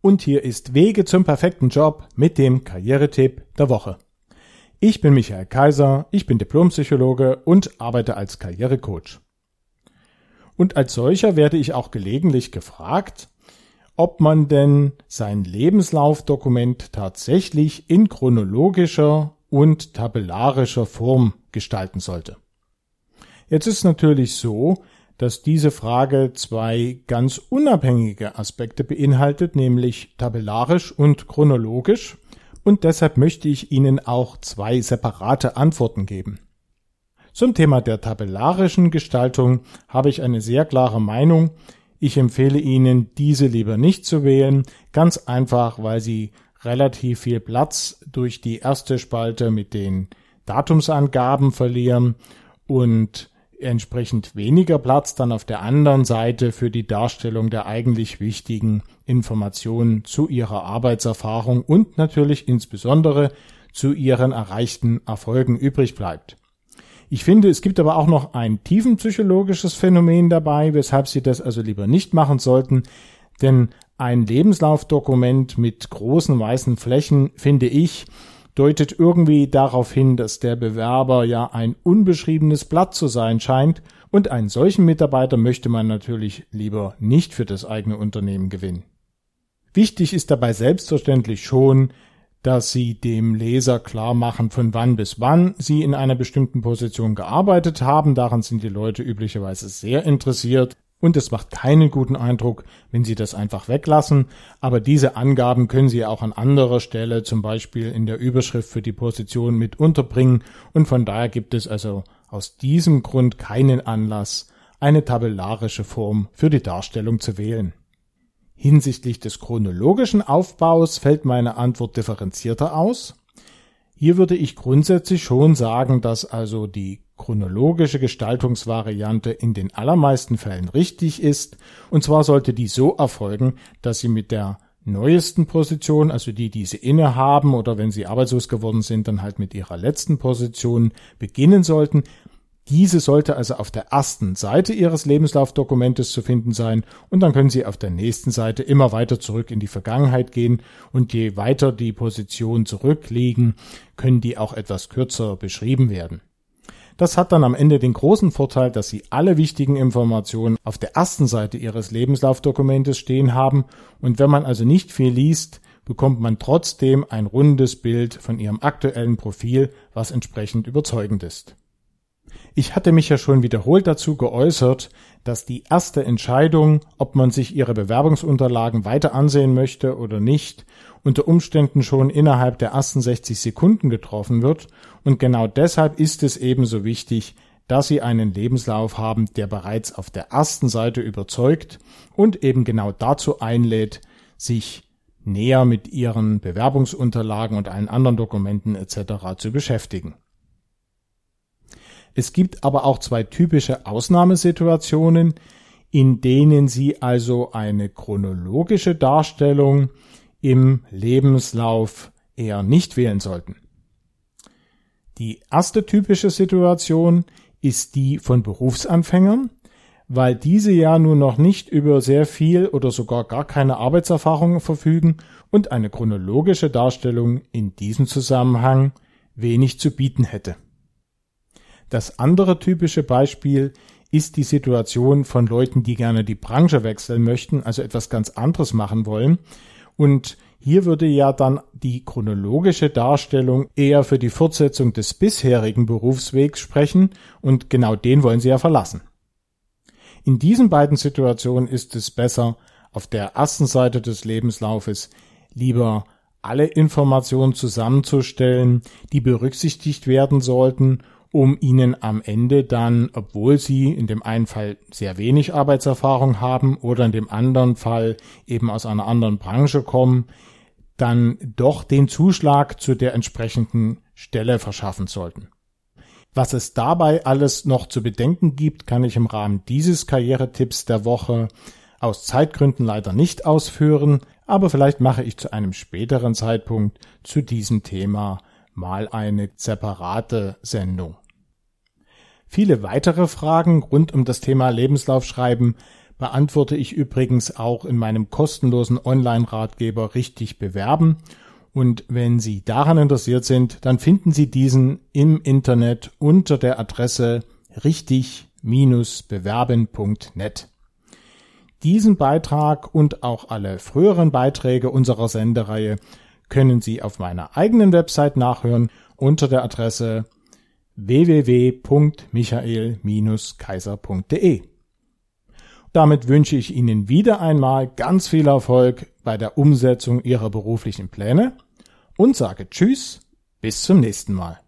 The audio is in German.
und hier ist Wege zum perfekten Job mit dem Karrieretipp der Woche. Ich bin Michael Kaiser, ich bin Diplompsychologe und arbeite als Karrierecoach. Und als solcher werde ich auch gelegentlich gefragt, ob man denn sein Lebenslaufdokument tatsächlich in chronologischer und tabellarischer Form gestalten sollte. Jetzt ist natürlich so, dass diese Frage zwei ganz unabhängige Aspekte beinhaltet, nämlich tabellarisch und chronologisch, und deshalb möchte ich Ihnen auch zwei separate Antworten geben. Zum Thema der tabellarischen Gestaltung habe ich eine sehr klare Meinung. Ich empfehle Ihnen, diese lieber nicht zu wählen, ganz einfach, weil sie relativ viel Platz durch die erste Spalte mit den Datumsangaben verlieren und entsprechend weniger Platz dann auf der anderen Seite für die Darstellung der eigentlich wichtigen Informationen zu ihrer Arbeitserfahrung und natürlich insbesondere zu ihren erreichten Erfolgen übrig bleibt. Ich finde, es gibt aber auch noch ein tiefenpsychologisches Phänomen dabei, weshalb Sie das also lieber nicht machen sollten, denn ein Lebenslaufdokument mit großen weißen Flächen, finde ich, deutet irgendwie darauf hin, dass der Bewerber ja ein unbeschriebenes Blatt zu sein scheint und einen solchen Mitarbeiter möchte man natürlich lieber nicht für das eigene Unternehmen gewinnen. Wichtig ist dabei selbstverständlich schon, dass Sie dem Leser klar machen, von wann bis wann Sie in einer bestimmten Position gearbeitet haben. Daran sind die Leute üblicherweise sehr interessiert. Und es macht keinen guten Eindruck, wenn Sie das einfach weglassen. Aber diese Angaben können Sie auch an anderer Stelle, zum Beispiel in der Überschrift für die Position mit unterbringen. Und von daher gibt es also aus diesem Grund keinen Anlass, eine tabellarische Form für die Darstellung zu wählen. Hinsichtlich des chronologischen Aufbaus fällt meine Antwort differenzierter aus. Hier würde ich grundsätzlich schon sagen, dass also die chronologische Gestaltungsvariante in den allermeisten Fällen richtig ist, und zwar sollte die so erfolgen, dass Sie mit der neuesten Position, also die, die Sie innehaben oder wenn Sie arbeitslos geworden sind, dann halt mit Ihrer letzten Position beginnen sollten. Diese sollte also auf der ersten Seite Ihres Lebenslaufdokumentes zu finden sein und dann können Sie auf der nächsten Seite immer weiter zurück in die Vergangenheit gehen und je weiter die Positionen zurückliegen, können die auch etwas kürzer beschrieben werden. Das hat dann am Ende den großen Vorteil, dass Sie alle wichtigen Informationen auf der ersten Seite Ihres Lebenslaufdokumentes stehen haben und wenn man also nicht viel liest, bekommt man trotzdem ein rundes Bild von Ihrem aktuellen Profil, was entsprechend überzeugend ist. Ich hatte mich ja schon wiederholt dazu geäußert, dass die erste Entscheidung, ob man sich ihre Bewerbungsunterlagen weiter ansehen möchte oder nicht, unter Umständen schon innerhalb der ersten 60 Sekunden getroffen wird und genau deshalb ist es ebenso wichtig, dass Sie einen Lebenslauf haben, der bereits auf der ersten Seite überzeugt und eben genau dazu einlädt, sich näher mit Ihren Bewerbungsunterlagen und allen anderen Dokumenten etc. zu beschäftigen. Es gibt aber auch zwei typische Ausnahmesituationen, in denen Sie also eine chronologische Darstellung im Lebenslauf eher nicht wählen sollten. Die erste typische Situation ist die von Berufsanfängern, weil diese ja nur noch nicht über sehr viel oder sogar gar keine Arbeitserfahrung verfügen und eine chronologische Darstellung in diesem Zusammenhang wenig zu bieten hätte. Das andere typische Beispiel ist die Situation von Leuten, die gerne die Branche wechseln möchten, also etwas ganz anderes machen wollen. Und hier würde ja dann die chronologische Darstellung eher für die Fortsetzung des bisherigen Berufswegs sprechen und genau den wollen sie ja verlassen. In diesen beiden Situationen ist es besser, auf der ersten Seite des Lebenslaufes lieber alle Informationen zusammenzustellen, die berücksichtigt werden sollten um ihnen am Ende dann, obwohl sie in dem einen Fall sehr wenig Arbeitserfahrung haben oder in dem anderen Fall eben aus einer anderen Branche kommen, dann doch den Zuschlag zu der entsprechenden Stelle verschaffen sollten. Was es dabei alles noch zu bedenken gibt, kann ich im Rahmen dieses Karrieretipps der Woche aus Zeitgründen leider nicht ausführen, aber vielleicht mache ich zu einem späteren Zeitpunkt zu diesem Thema mal eine separate Sendung. Viele weitere Fragen rund um das Thema Lebenslaufschreiben beantworte ich übrigens auch in meinem kostenlosen Online-Ratgeber richtig bewerben. Und wenn Sie daran interessiert sind, dann finden Sie diesen im Internet unter der Adresse richtig-bewerben.net. Diesen Beitrag und auch alle früheren Beiträge unserer Sendereihe können Sie auf meiner eigenen Website nachhören unter der Adresse www.michael-kaiser.de. Damit wünsche ich Ihnen wieder einmal ganz viel Erfolg bei der Umsetzung Ihrer beruflichen Pläne und sage Tschüss, bis zum nächsten Mal.